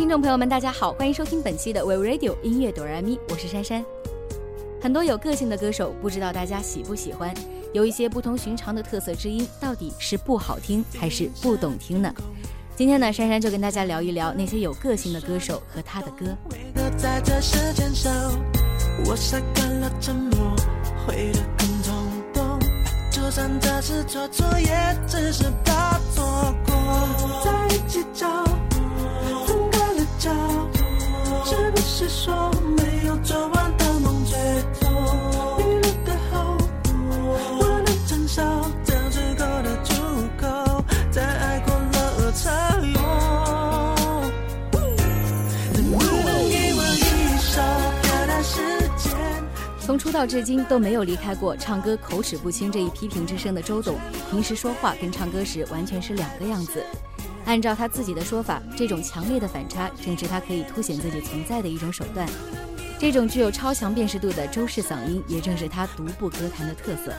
听众朋友们，大家好，欢迎收听本期的 We Radio 音乐哆来咪，我是珊珊。很多有个性的歌手，不知道大家喜不喜欢？有一些不同寻常的特色之音，到底是不好听还是不懂听呢？今天呢，珊珊就跟大家聊一聊那些有个性的歌手和他的歌。我习惯了沉默，会得更冲动。就算这次做错，也只是怕错过。在计较。是说没有做完的梦最痛？你录的后果，我能承受这足够的出口，在爱过了才用。能不能给我一首歌的时间？从出道至今都没有离开过唱歌口齿不清这一批评之声的周董，平时说话跟唱歌时完全是两个样子。按照他自己的说法，这种强烈的反差正是他可以凸显自己存在的一种手段。这种具有超强辨识度的周氏嗓音，也正是他独步歌坛的特色。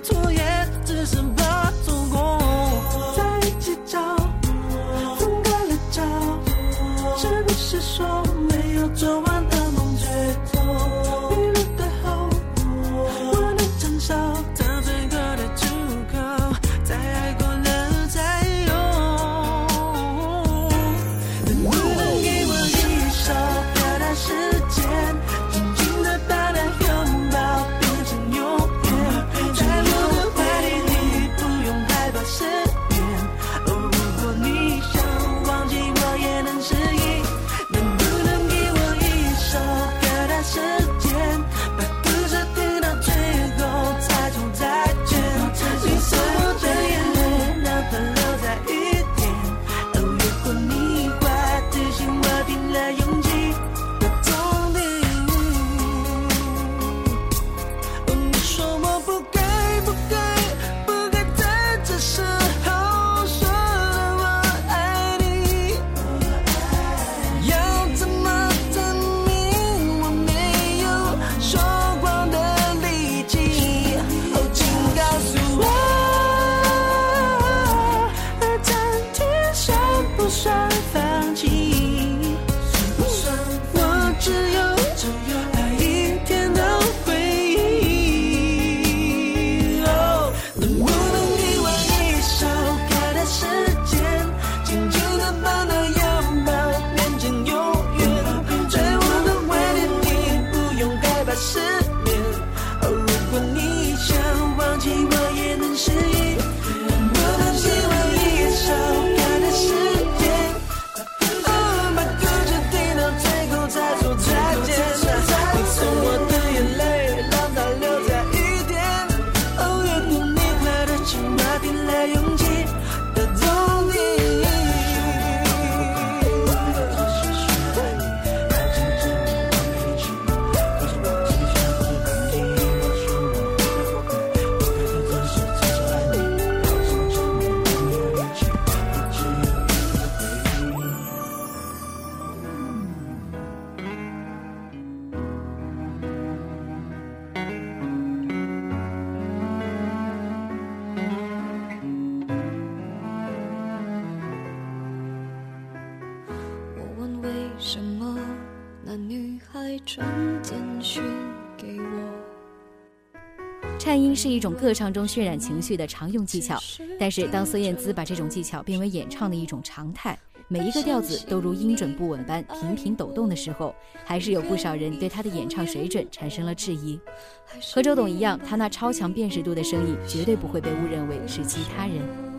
土也只是颤音是一种歌唱中渲染情绪的常用技巧，但是当孙燕姿把这种技巧变为演唱的一种常态，每一个调子都如音准不稳般频频抖动的时候，还是有不少人对她的演唱水准产生了质疑。和周董一样，他那超强辨识度的声音绝对不会被误认为是其他人。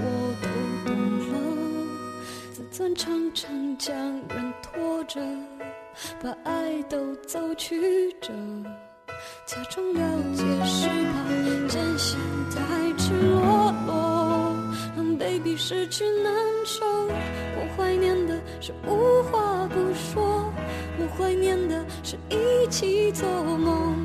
我都懂了？自尊常常将人拖着。把爱都走曲折，假装了解是怕真相太赤裸裸，让 baby 失去难受。我怀念的是无话不说，我怀念的是一起做梦，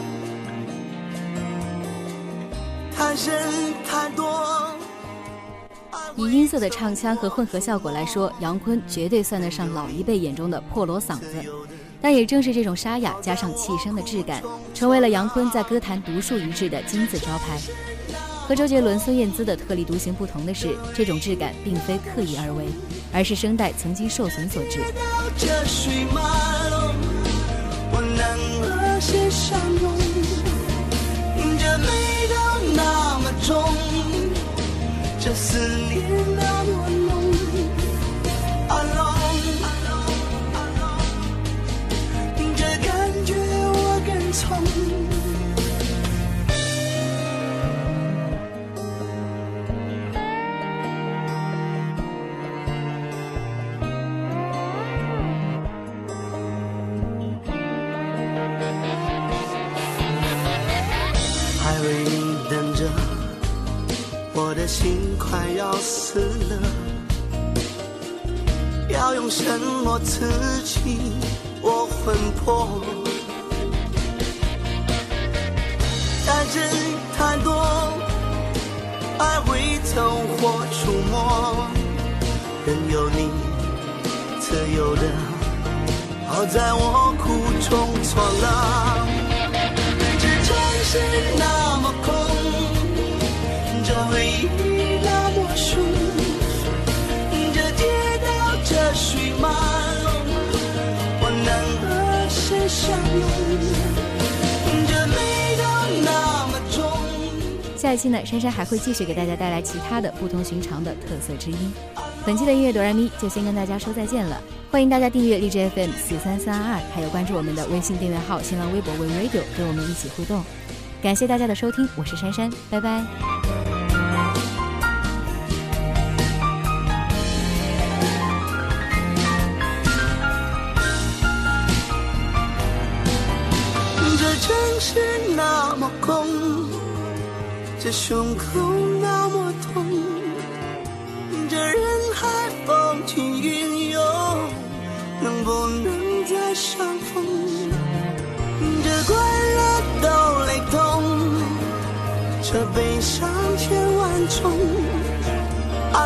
以音色的唱腔和混合效果来说，杨坤绝对算得上老一辈眼中的破锣嗓子。但也正是这种沙哑加上气声的质感，成为了杨坤在歌坛独树一帜的金字招牌。和周杰伦、孙燕姿的特立独行不同的是，这种质感并非刻意而为，而是声带曾经受损所致。那么重这思念那么浓，alone，，这感觉我更从。刺激我魂魄？爱真太多，爱会走火出没，任由你自由的，好在我苦中作乐。这城市那么空，这回忆那么。下期呢，珊珊还会继续给大家带来其他的不同寻常的特色之音。本期的音乐哆来咪就先跟大家说再见了，欢迎大家订阅荔枝 FM 四三三二，还有关注我们的微信订阅号、新浪微博 Win Radio，跟我们一起互动。感谢大家的收听，我是珊珊，拜拜。这城市那么空，这胸口那么痛，这人海风起云涌，能不能再相逢？这快乐都雷同，这悲伤千万种。啊